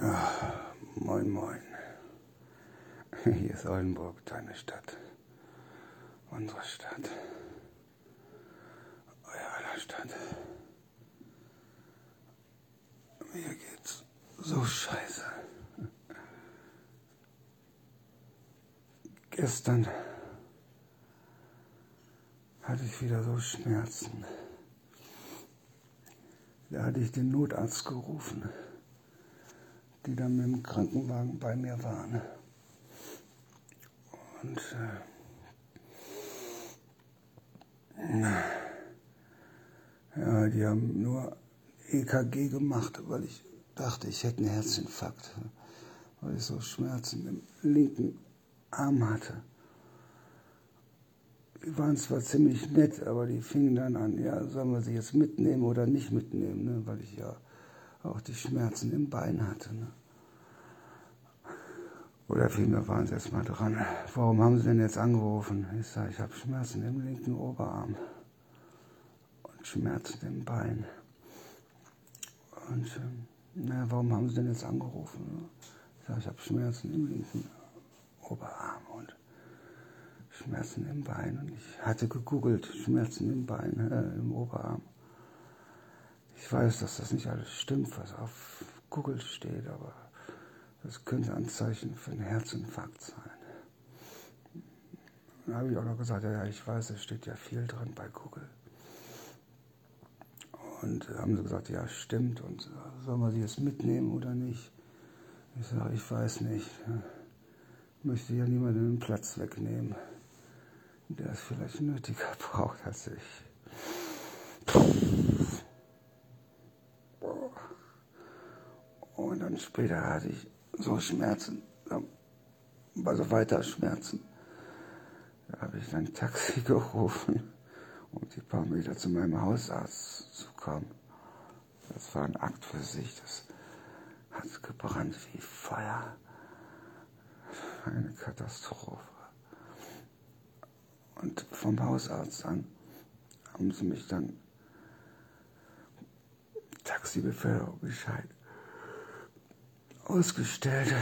Ja, moin, moin. Hier ist Oldenburg, deine Stadt. Unsere Stadt. Euer aller Stadt. Mir geht's so scheiße. Gestern hatte ich wieder so Schmerzen. Da hatte ich den Notarzt gerufen die dann mit dem Krankenwagen bei mir waren. Und äh, ja, die haben nur EKG gemacht, weil ich dachte, ich hätte einen Herzinfarkt, weil ich so Schmerzen im linken Arm hatte. Die waren zwar ziemlich nett, aber die fingen dann an, ja, sollen wir sie jetzt mitnehmen oder nicht mitnehmen, ne? weil ich ja auch die Schmerzen im Bein hatte. Ne? Oder vielmehr waren sie jetzt mal dran. Warum haben sie denn jetzt angerufen? Ich sage, ich habe Schmerzen im linken Oberarm und Schmerzen im Bein. Und ähm, na, warum haben sie denn jetzt angerufen? Ich sage, ich habe Schmerzen im linken Oberarm und Schmerzen im Bein. Und ich hatte gegoogelt, Schmerzen im Bein, äh, im Oberarm. Ich weiß, dass das nicht alles stimmt, was auf Google steht, aber das könnte ein Zeichen für einen Herzinfarkt sein. Dann habe ich auch noch gesagt, ja, ich weiß, es steht ja viel dran bei Google. Und haben sie gesagt, ja, stimmt. Und soll man sie jetzt mitnehmen oder nicht? Ich sage, ich weiß nicht. Ich möchte ja niemanden den Platz wegnehmen, der es vielleicht nötiger braucht als ich. Und dann später hatte ich so Schmerzen, also weiter Schmerzen. Da habe ich ein Taxi gerufen, um die paar Meter zu meinem Hausarzt zu kommen. Das war ein Akt für sich, das hat gebrannt wie Feuer. Eine Katastrophe. Und vom Hausarzt an haben sie mich dann Taxibeförderung Bescheid ausgestellt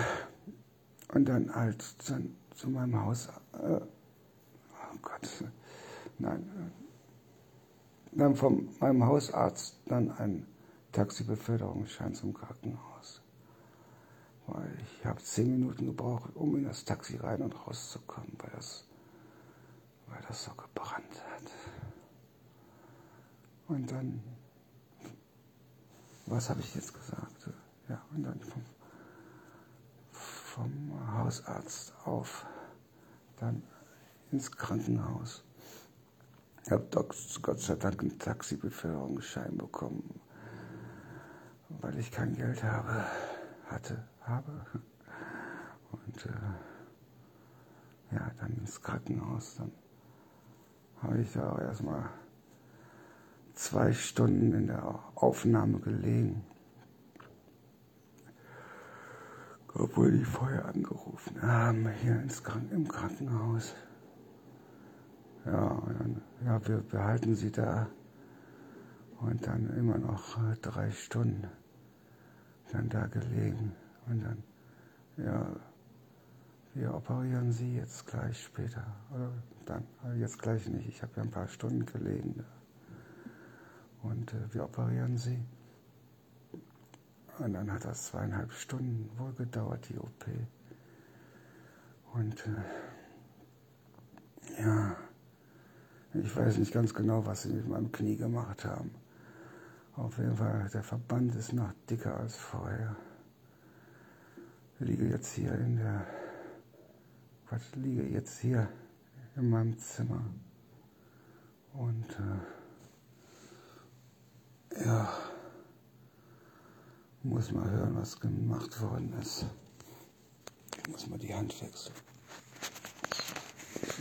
und dann halt dann zu meinem Haus, äh, oh Gott, nein, äh, dann von meinem Hausarzt dann ein Taxibeförderungsschein zum Krankenhaus. Weil ich habe zehn Minuten gebraucht, um in das Taxi rein und rauszukommen, weil das, weil das so gebrannt hat. Und dann, was habe ich jetzt gesagt? Ja, und dann vom vom Hausarzt auf, dann ins Krankenhaus. Ich habe Gott sei Dank einen Taxibeförderungsschein bekommen, weil ich kein Geld habe, hatte, habe. Und äh, ja, dann ins Krankenhaus. Dann habe ich da auch erstmal zwei Stunden in der Aufnahme gelegen. Obwohl die vorher angerufen haben, hier ins Kranken im Krankenhaus. Ja, dann, ja, wir behalten sie da. Und dann immer noch äh, drei Stunden dann da gelegen. Und dann, ja, wir operieren sie jetzt gleich später. Oder dann, jetzt gleich nicht. Ich habe ja ein paar Stunden gelegen. Und äh, wir operieren sie. Und dann hat das zweieinhalb Stunden wohl gedauert, die OP. Und äh, ja, ich weiß nicht ganz genau, was sie mit meinem Knie gemacht haben. Auf jeden Fall, der Verband ist noch dicker als vorher. Ich liege jetzt hier in der, Quatsch, liege jetzt hier in meinem Zimmer. Und äh, ja, muss mal hören, was gemacht worden ist. Ich muss mal die Hand wechseln.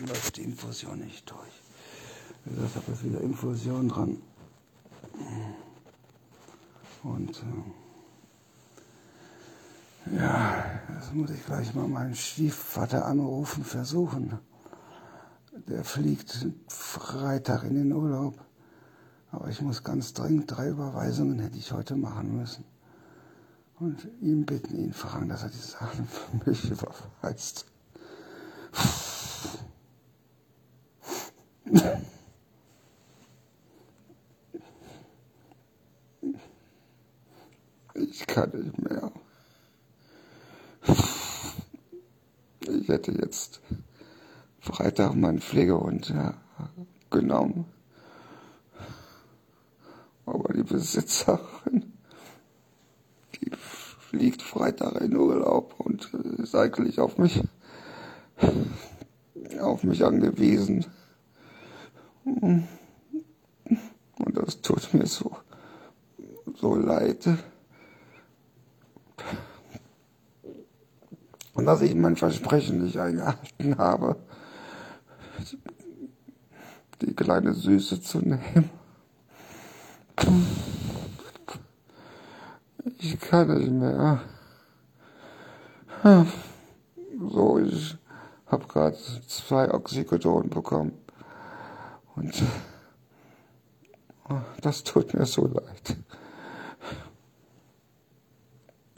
Läuft die Infusion nicht durch. Wie gesagt, habe jetzt wieder Infusion dran. Und äh, ja, das muss ich gleich mal meinen Stiefvater anrufen, versuchen. Der fliegt Freitag in den Urlaub. Aber ich muss ganz dringend drei Überweisungen hätte ich heute machen müssen. Und ihn bitten, ihn fragen, dass er die Sachen für mich überweist. Ich kann nicht mehr. Ich hätte jetzt Freitag meinen Pflegehund ja, genommen. Aber die Besitzerin, fliegt Freitag in Urlaub und ist eigentlich auf mich, auf mich angewiesen. Und das tut mir so, so leid. Und dass ich mein Versprechen nicht eingehalten habe, die kleine Süße zu nehmen. Ich kann nicht mehr. So, ich habe gerade zwei Oxycodon bekommen. Und das tut mir so leid,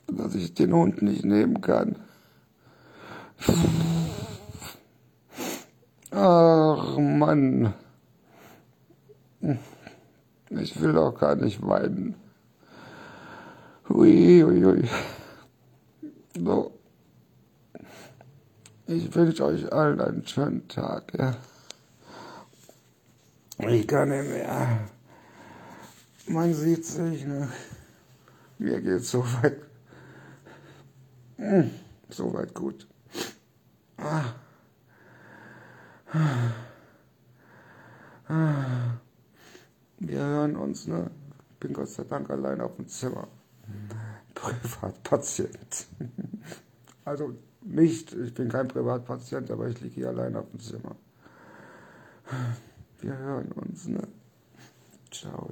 dass ich den Hund nicht nehmen kann. Ach Mann. Ich will doch gar nicht weinen. Ui, ui, ui. So. Ich wünsche euch allen einen schönen Tag, ja. Ich kann nicht mehr. Man sieht sich, ne? Mir geht's so weit. Hm, so weit gut. Ah. Wir hören uns, ne? Ich bin Gott sei Dank allein auf dem Zimmer. Privatpatient. Also nicht, ich bin kein Privatpatient, aber ich liege hier allein auf dem Zimmer. Wir hören uns, ne? Ciao.